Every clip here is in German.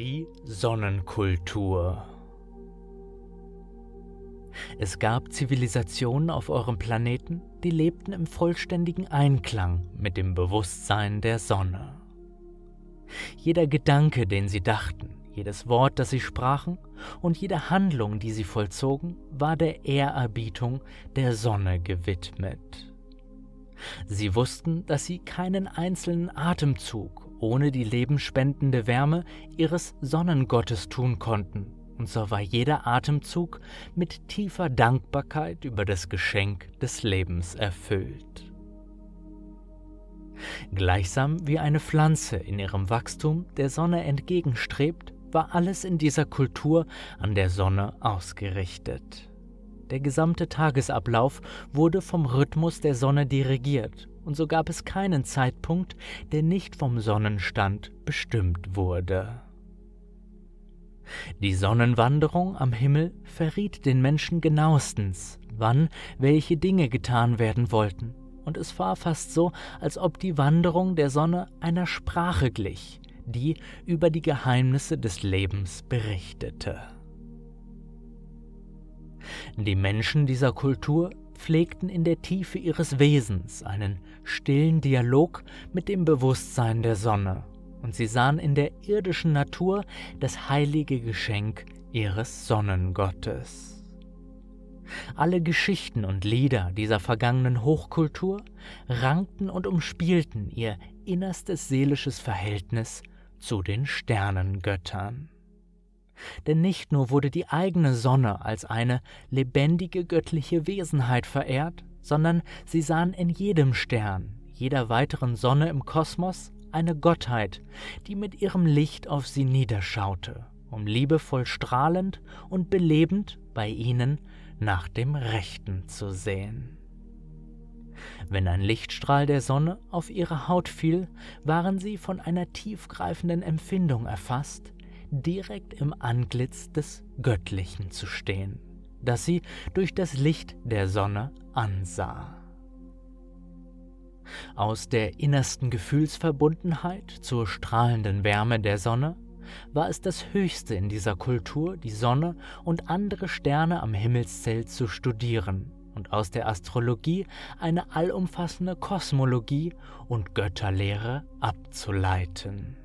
Die Sonnenkultur Es gab Zivilisationen auf eurem Planeten, die lebten im vollständigen Einklang mit dem Bewusstsein der Sonne. Jeder Gedanke, den sie dachten, jedes Wort, das sie sprachen und jede Handlung, die sie vollzogen, war der Ehrerbietung der Sonne gewidmet. Sie wussten, dass sie keinen einzelnen Atemzug ohne die lebensspendende Wärme ihres Sonnengottes tun konnten, und so war jeder Atemzug mit tiefer Dankbarkeit über das Geschenk des Lebens erfüllt. Gleichsam wie eine Pflanze in ihrem Wachstum der Sonne entgegenstrebt, war alles in dieser Kultur an der Sonne ausgerichtet. Der gesamte Tagesablauf wurde vom Rhythmus der Sonne dirigiert, und so gab es keinen Zeitpunkt, der nicht vom Sonnenstand bestimmt wurde. Die Sonnenwanderung am Himmel verriet den Menschen genauestens, wann welche Dinge getan werden wollten, und es war fast so, als ob die Wanderung der Sonne einer Sprache glich, die über die Geheimnisse des Lebens berichtete. Die Menschen dieser Kultur pflegten in der Tiefe ihres Wesens einen stillen Dialog mit dem Bewusstsein der Sonne, und sie sahen in der irdischen Natur das heilige Geschenk ihres Sonnengottes. Alle Geschichten und Lieder dieser vergangenen Hochkultur rankten und umspielten ihr innerstes seelisches Verhältnis zu den Sternengöttern. Denn nicht nur wurde die eigene Sonne als eine lebendige göttliche Wesenheit verehrt, sondern sie sahen in jedem Stern, jeder weiteren Sonne im Kosmos eine Gottheit, die mit ihrem Licht auf sie niederschaute, um liebevoll strahlend und belebend bei ihnen nach dem Rechten zu sehen. Wenn ein Lichtstrahl der Sonne auf ihre Haut fiel, waren sie von einer tiefgreifenden Empfindung erfasst, direkt im Antlitz des Göttlichen zu stehen, das sie durch das Licht der Sonne ansah. Aus der innersten Gefühlsverbundenheit zur strahlenden Wärme der Sonne war es das Höchste in dieser Kultur, die Sonne und andere Sterne am Himmelszelt zu studieren und aus der Astrologie eine allumfassende Kosmologie und Götterlehre abzuleiten.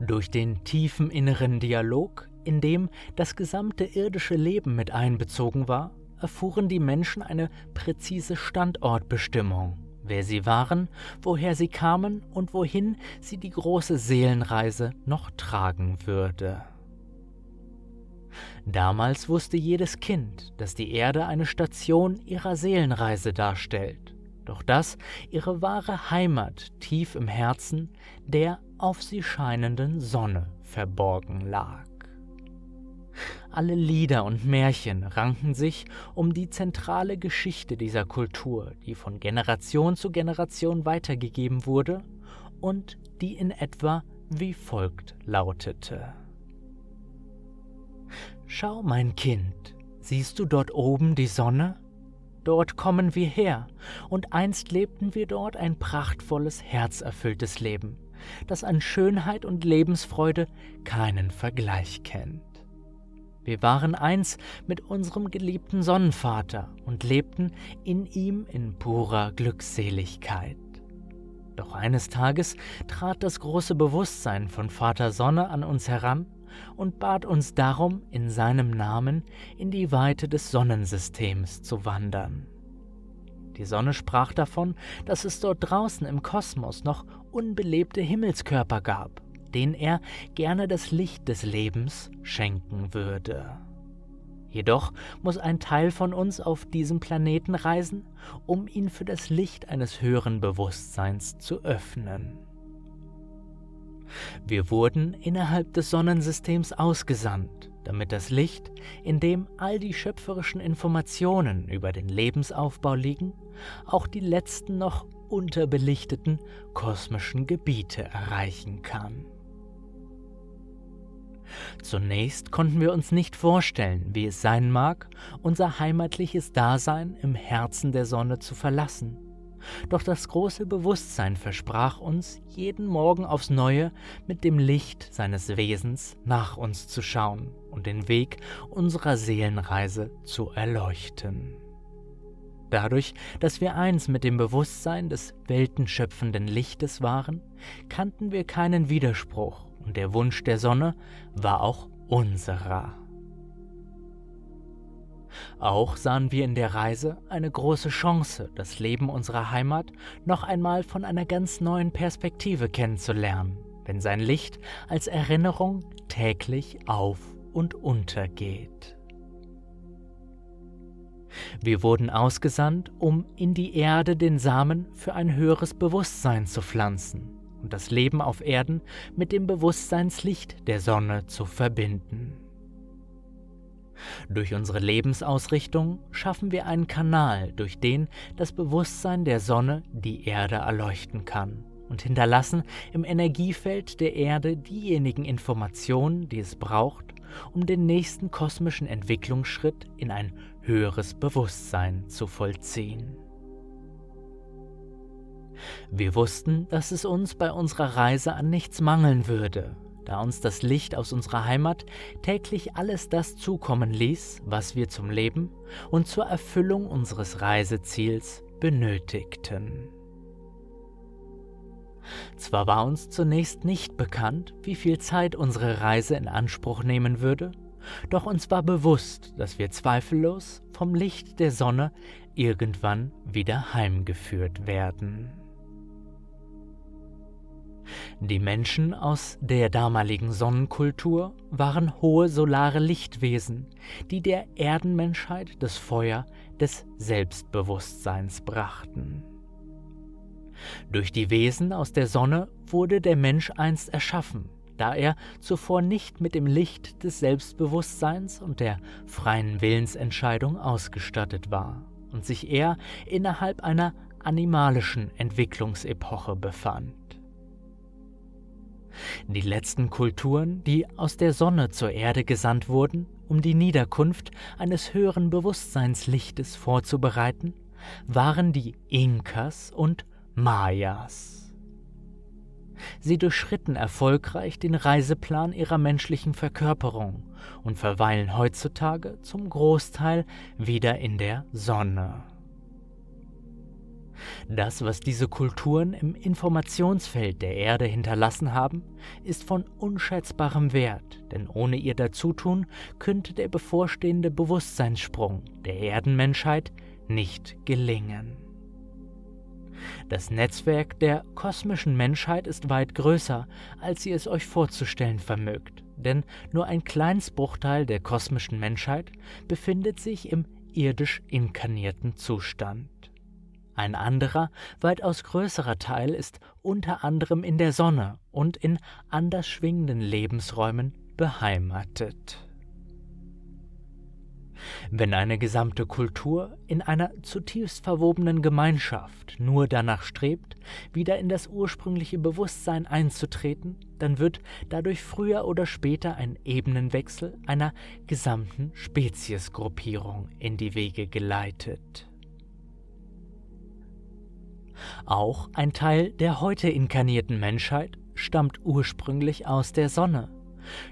Durch den tiefen inneren Dialog, in dem das gesamte irdische Leben mit einbezogen war, erfuhren die Menschen eine präzise Standortbestimmung, wer sie waren, woher sie kamen und wohin sie die große Seelenreise noch tragen würde. Damals wusste jedes Kind, dass die Erde eine Station ihrer Seelenreise darstellt, doch dass ihre wahre Heimat tief im Herzen der auf sie scheinenden Sonne verborgen lag. Alle Lieder und Märchen ranken sich um die zentrale Geschichte dieser Kultur, die von Generation zu Generation weitergegeben wurde und die in etwa wie folgt lautete. Schau, mein Kind, siehst du dort oben die Sonne? Dort kommen wir her, und einst lebten wir dort ein prachtvolles, herzerfülltes Leben, das an Schönheit und Lebensfreude keinen Vergleich kennt. Wir waren eins mit unserem geliebten Sonnenvater und lebten in ihm in purer Glückseligkeit. Doch eines Tages trat das große Bewusstsein von Vater Sonne an uns heran und bat uns darum, in seinem Namen in die Weite des Sonnensystems zu wandern. Die Sonne sprach davon, dass es dort draußen im Kosmos noch unbelebte Himmelskörper gab, denen er gerne das Licht des Lebens schenken würde. Jedoch muss ein Teil von uns auf diesem Planeten reisen, um ihn für das Licht eines höheren Bewusstseins zu öffnen. Wir wurden innerhalb des Sonnensystems ausgesandt, damit das Licht, in dem all die schöpferischen Informationen über den Lebensaufbau liegen, auch die letzten noch unterbelichteten kosmischen Gebiete erreichen kann. Zunächst konnten wir uns nicht vorstellen, wie es sein mag, unser heimatliches Dasein im Herzen der Sonne zu verlassen Doch das große Bewusstsein versprach uns, jeden Morgen aufs neue mit dem Licht seines Wesens nach uns zu schauen und den Weg unserer Seelenreise zu erleuchten. Dadurch, dass wir eins mit dem Bewusstsein des weltenschöpfenden Lichtes waren, kannten wir keinen Widerspruch und der Wunsch der Sonne war auch unserer. Auch sahen wir in der Reise eine große Chance, das Leben unserer Heimat noch einmal von einer ganz neuen Perspektive kennenzulernen, wenn sein Licht als Erinnerung täglich auf und untergeht. Wir wurden ausgesandt, um in die Erde den Samen für ein höheres Bewusstsein zu pflanzen und das Leben auf Erden mit dem Bewusstseinslicht der Sonne zu verbinden. Durch unsere Lebensausrichtung schaffen wir einen Kanal, durch den das Bewusstsein der Sonne die Erde erleuchten kann und hinterlassen im Energiefeld der Erde diejenigen Informationen, die es braucht, um den nächsten kosmischen Entwicklungsschritt in ein höheres Bewusstsein zu vollziehen. Wir wussten, dass es uns bei unserer Reise an nichts mangeln würde, da uns das Licht aus unserer Heimat täglich alles das zukommen ließ, was wir zum Leben und zur Erfüllung unseres Reiseziels benötigten. Zwar war uns zunächst nicht bekannt, wie viel Zeit unsere Reise in Anspruch nehmen würde, doch uns war bewusst, dass wir zweifellos vom Licht der Sonne irgendwann wieder heimgeführt werden. Die Menschen aus der damaligen Sonnenkultur waren hohe solare Lichtwesen, die der Erdenmenschheit das Feuer des Selbstbewusstseins brachten. Durch die Wesen aus der Sonne wurde der Mensch einst erschaffen, da er zuvor nicht mit dem Licht des Selbstbewusstseins und der freien Willensentscheidung ausgestattet war und sich eher innerhalb einer animalischen Entwicklungsepoche befand. Die letzten Kulturen, die aus der Sonne zur Erde gesandt wurden, um die Niederkunft eines höheren Bewusstseinslichtes vorzubereiten, waren die Inkas und Mayas. Sie durchschritten erfolgreich den Reiseplan ihrer menschlichen Verkörperung und verweilen heutzutage zum Großteil wieder in der Sonne. Das, was diese Kulturen im Informationsfeld der Erde hinterlassen haben, ist von unschätzbarem Wert, denn ohne ihr Dazutun könnte der bevorstehende Bewusstseinssprung der Erdenmenschheit nicht gelingen. Das Netzwerk der kosmischen Menschheit ist weit größer, als ihr es euch vorzustellen vermögt, denn nur ein Kleinsbruchteil der kosmischen Menschheit befindet sich im irdisch inkarnierten Zustand. Ein anderer, weitaus größerer Teil ist unter anderem in der Sonne und in anders schwingenden Lebensräumen beheimatet. Wenn eine gesamte Kultur in einer zutiefst verwobenen Gemeinschaft nur danach strebt, wieder in das ursprüngliche Bewusstsein einzutreten, dann wird dadurch früher oder später ein Ebenenwechsel einer gesamten Speziesgruppierung in die Wege geleitet. Auch ein Teil der heute inkarnierten Menschheit stammt ursprünglich aus der Sonne.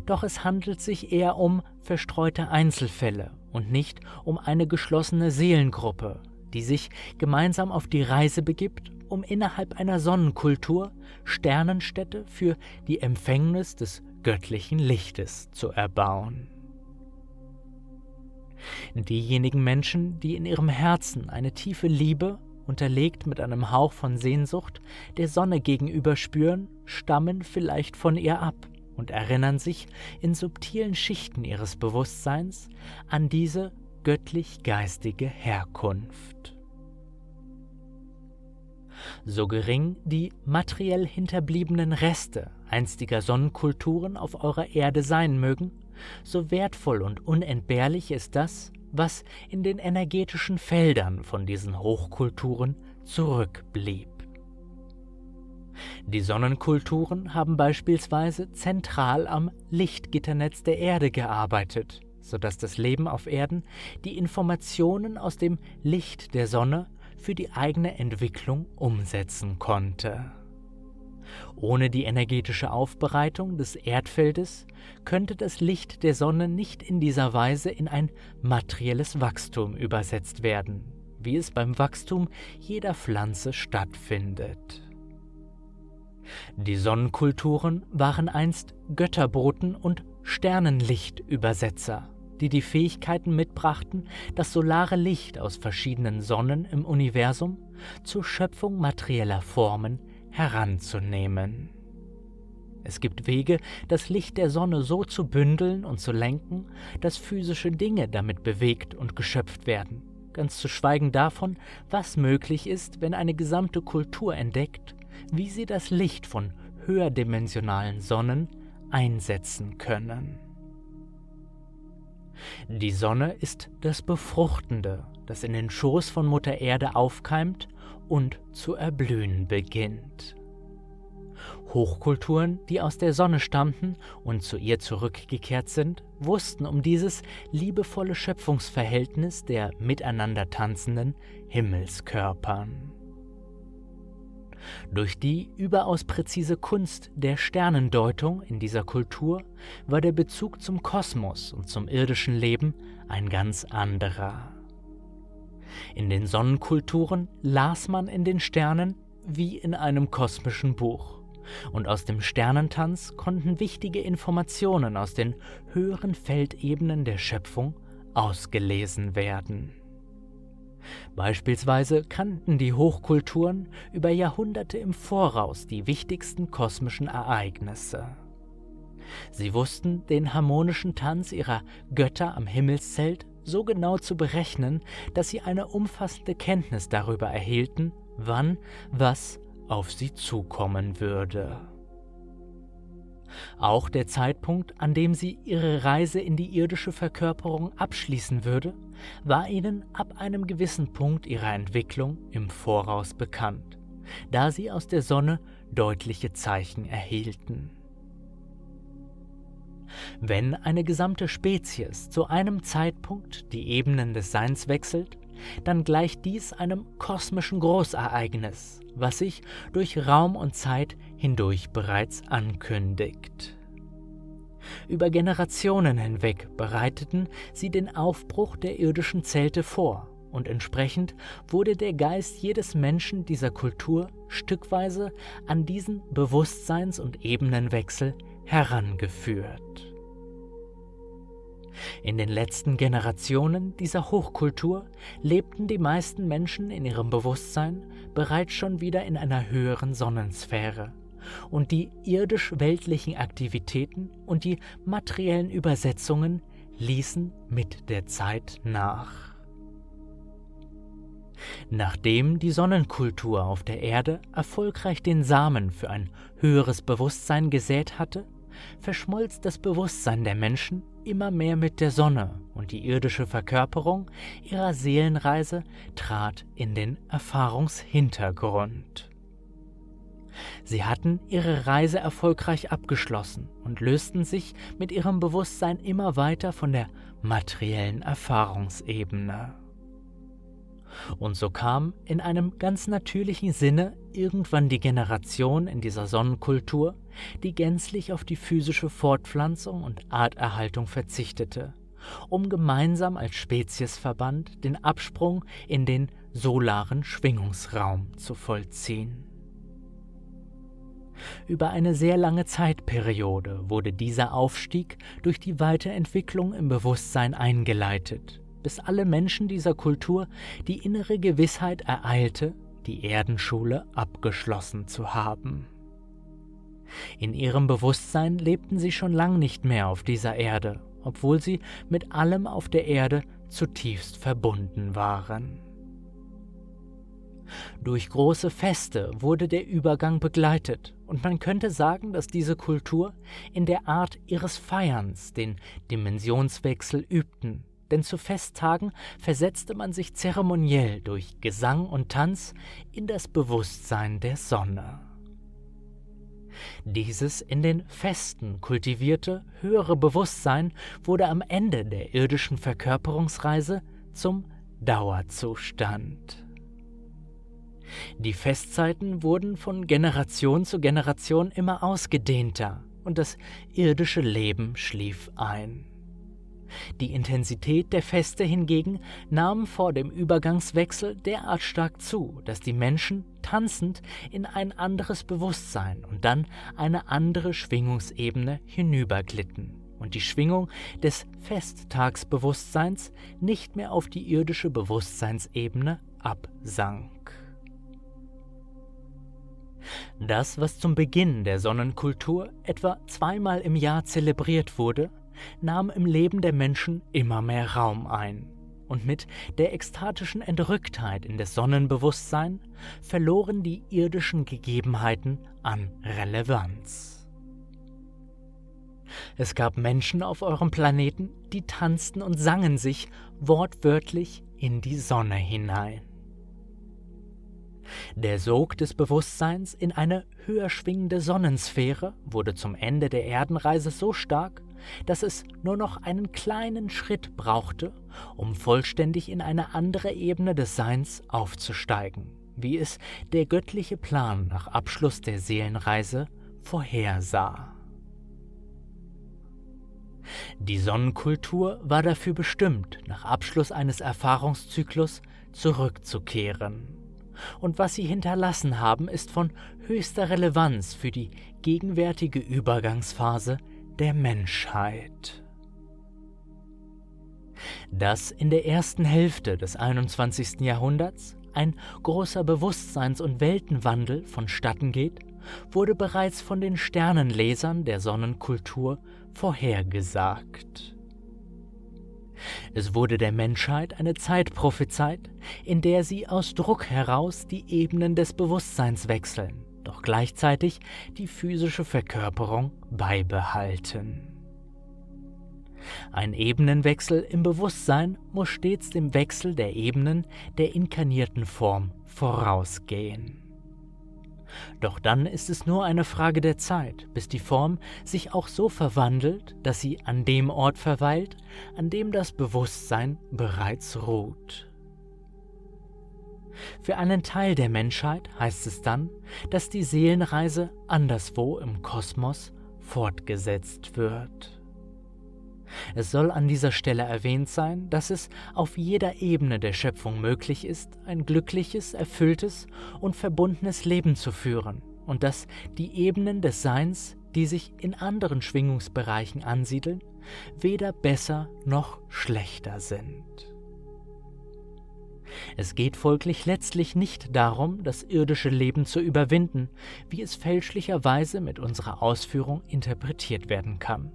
Doch es handelt sich eher um verstreute Einzelfälle und nicht um eine geschlossene Seelengruppe, die sich gemeinsam auf die Reise begibt, um innerhalb einer Sonnenkultur Sternenstädte für die Empfängnis des göttlichen Lichtes zu erbauen. Diejenigen Menschen, die in ihrem Herzen eine tiefe Liebe unterlegt mit einem Hauch von Sehnsucht, der Sonne gegenüber spüren, stammen vielleicht von ihr ab und erinnern sich in subtilen Schichten ihres Bewusstseins an diese göttlich-geistige Herkunft. So gering die materiell hinterbliebenen Reste einstiger Sonnenkulturen auf eurer Erde sein mögen, so wertvoll und unentbehrlich ist das, was in den energetischen Feldern von diesen Hochkulturen zurückblieb. Die Sonnenkulturen haben beispielsweise zentral am Lichtgitternetz der Erde gearbeitet, sodass das Leben auf Erden die Informationen aus dem Licht der Sonne für die eigene Entwicklung umsetzen konnte. Ohne die energetische Aufbereitung des Erdfeldes könnte das Licht der Sonne nicht in dieser Weise in ein materielles Wachstum übersetzt werden, wie es beim Wachstum jeder Pflanze stattfindet. Die Sonnenkulturen waren einst Götterboten und Sternenlichtübersetzer, die die Fähigkeiten mitbrachten, das solare Licht aus verschiedenen Sonnen im Universum zur Schöpfung materieller Formen heranzunehmen. Es gibt Wege, das Licht der Sonne so zu bündeln und zu lenken, dass physische Dinge damit bewegt und geschöpft werden, ganz zu schweigen davon, was möglich ist, wenn eine gesamte Kultur entdeckt, wie sie das Licht von höherdimensionalen Sonnen einsetzen können. Die Sonne ist das Befruchtende, das in den Schoß von Mutter Erde aufkeimt und zu erblühen beginnt. Hochkulturen, die aus der Sonne stammten und zu ihr zurückgekehrt sind, wussten um dieses liebevolle Schöpfungsverhältnis der miteinander tanzenden Himmelskörpern. Durch die überaus präzise Kunst der Sternendeutung in dieser Kultur war der Bezug zum Kosmos und zum irdischen Leben ein ganz anderer. In den Sonnenkulturen las man in den Sternen wie in einem kosmischen Buch. Und aus dem Sternentanz konnten wichtige Informationen aus den höheren Feldebenen der Schöpfung ausgelesen werden. Beispielsweise kannten die Hochkulturen über Jahrhunderte im Voraus die wichtigsten kosmischen Ereignisse. Sie wussten den harmonischen Tanz ihrer Götter am Himmelszelt so genau zu berechnen, dass sie eine umfassende Kenntnis darüber erhielten, wann was auf sie zukommen würde. Auch der Zeitpunkt, an dem sie ihre Reise in die irdische Verkörperung abschließen würde, war ihnen ab einem gewissen Punkt ihrer Entwicklung im Voraus bekannt, da sie aus der Sonne deutliche Zeichen erhielten. Wenn eine gesamte Spezies zu einem Zeitpunkt die Ebenen des Seins wechselt, dann gleicht dies einem kosmischen Großereignis, was sich durch Raum und Zeit hindurch bereits ankündigt. Über Generationen hinweg bereiteten sie den Aufbruch der irdischen Zelte vor, und entsprechend wurde der Geist jedes Menschen dieser Kultur stückweise an diesen Bewusstseins- und Ebenenwechsel herangeführt. In den letzten Generationen dieser Hochkultur lebten die meisten Menschen in ihrem Bewusstsein bereits schon wieder in einer höheren Sonnensphäre und die irdisch-weltlichen Aktivitäten und die materiellen Übersetzungen ließen mit der Zeit nach. Nachdem die Sonnenkultur auf der Erde erfolgreich den Samen für ein höheres Bewusstsein gesät hatte, verschmolz das Bewusstsein der Menschen immer mehr mit der Sonne und die irdische Verkörperung ihrer Seelenreise trat in den Erfahrungshintergrund. Sie hatten ihre Reise erfolgreich abgeschlossen und lösten sich mit ihrem Bewusstsein immer weiter von der materiellen Erfahrungsebene. Und so kam in einem ganz natürlichen Sinne irgendwann die Generation in dieser Sonnenkultur, die gänzlich auf die physische Fortpflanzung und Arterhaltung verzichtete, um gemeinsam als Speziesverband den Absprung in den solaren Schwingungsraum zu vollziehen. Über eine sehr lange Zeitperiode wurde dieser Aufstieg durch die Weiterentwicklung im Bewusstsein eingeleitet, bis alle Menschen dieser Kultur die innere Gewissheit ereilte, die Erdenschule abgeschlossen zu haben. In ihrem Bewusstsein lebten sie schon lang nicht mehr auf dieser Erde, obwohl sie mit allem auf der Erde zutiefst verbunden waren. Durch große Feste wurde der Übergang begleitet, und man könnte sagen, dass diese Kultur in der Art ihres Feierns den Dimensionswechsel übten denn zu Festtagen versetzte man sich zeremoniell durch Gesang und Tanz in das Bewusstsein der Sonne. Dieses in den Festen kultivierte höhere Bewusstsein wurde am Ende der irdischen Verkörperungsreise zum Dauerzustand. Die Festzeiten wurden von Generation zu Generation immer ausgedehnter und das irdische Leben schlief ein. Die Intensität der Feste hingegen nahm vor dem Übergangswechsel derart stark zu, dass die Menschen tanzend in ein anderes Bewusstsein und dann eine andere Schwingungsebene hinüberglitten und die Schwingung des Festtagsbewusstseins nicht mehr auf die irdische Bewusstseinsebene absank. Das, was zum Beginn der Sonnenkultur etwa zweimal im Jahr zelebriert wurde, nahm im Leben der Menschen immer mehr Raum ein. Und mit der ekstatischen Entrücktheit in das Sonnenbewusstsein verloren die irdischen Gegebenheiten an Relevanz. Es gab Menschen auf eurem Planeten, die tanzten und sangen sich wortwörtlich in die Sonne hinein. Der Sog des Bewusstseins in eine höher schwingende Sonnensphäre wurde zum Ende der Erdenreise so stark, dass es nur noch einen kleinen Schritt brauchte, um vollständig in eine andere Ebene des Seins aufzusteigen, wie es der göttliche Plan nach Abschluss der Seelenreise vorhersah. Die Sonnenkultur war dafür bestimmt, nach Abschluss eines Erfahrungszyklus zurückzukehren. Und was sie hinterlassen haben, ist von höchster Relevanz für die gegenwärtige Übergangsphase der Menschheit. Dass in der ersten Hälfte des 21. Jahrhunderts ein großer Bewusstseins- und Weltenwandel vonstatten geht, wurde bereits von den Sternenlesern der Sonnenkultur vorhergesagt. Es wurde der Menschheit eine Zeit prophezeit, in der sie aus Druck heraus die Ebenen des Bewusstseins wechseln doch gleichzeitig die physische Verkörperung beibehalten. Ein Ebenenwechsel im Bewusstsein muss stets dem Wechsel der Ebenen der inkarnierten Form vorausgehen. Doch dann ist es nur eine Frage der Zeit, bis die Form sich auch so verwandelt, dass sie an dem Ort verweilt, an dem das Bewusstsein bereits ruht. Für einen Teil der Menschheit heißt es dann, dass die Seelenreise anderswo im Kosmos fortgesetzt wird. Es soll an dieser Stelle erwähnt sein, dass es auf jeder Ebene der Schöpfung möglich ist, ein glückliches, erfülltes und verbundenes Leben zu führen und dass die Ebenen des Seins, die sich in anderen Schwingungsbereichen ansiedeln, weder besser noch schlechter sind. Es geht folglich letztlich nicht darum, das irdische Leben zu überwinden, wie es fälschlicherweise mit unserer Ausführung interpretiert werden kann,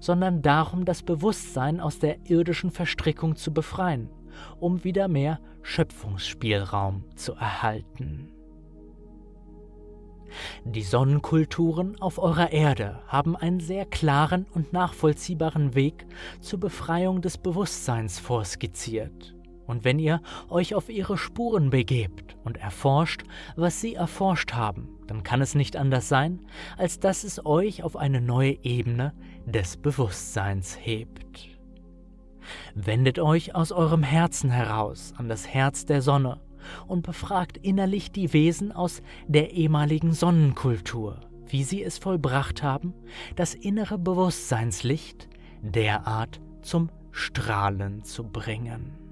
sondern darum, das Bewusstsein aus der irdischen Verstrickung zu befreien, um wieder mehr Schöpfungsspielraum zu erhalten. Die Sonnenkulturen auf eurer Erde haben einen sehr klaren und nachvollziehbaren Weg zur Befreiung des Bewusstseins vorskizziert und wenn ihr euch auf ihre Spuren begebt und erforscht, was sie erforscht haben, dann kann es nicht anders sein, als dass es euch auf eine neue Ebene des Bewusstseins hebt. Wendet euch aus eurem Herzen heraus an das Herz der Sonne und befragt innerlich die Wesen aus der ehemaligen Sonnenkultur, wie sie es vollbracht haben, das innere Bewusstseinslicht derart zum Strahlen zu bringen.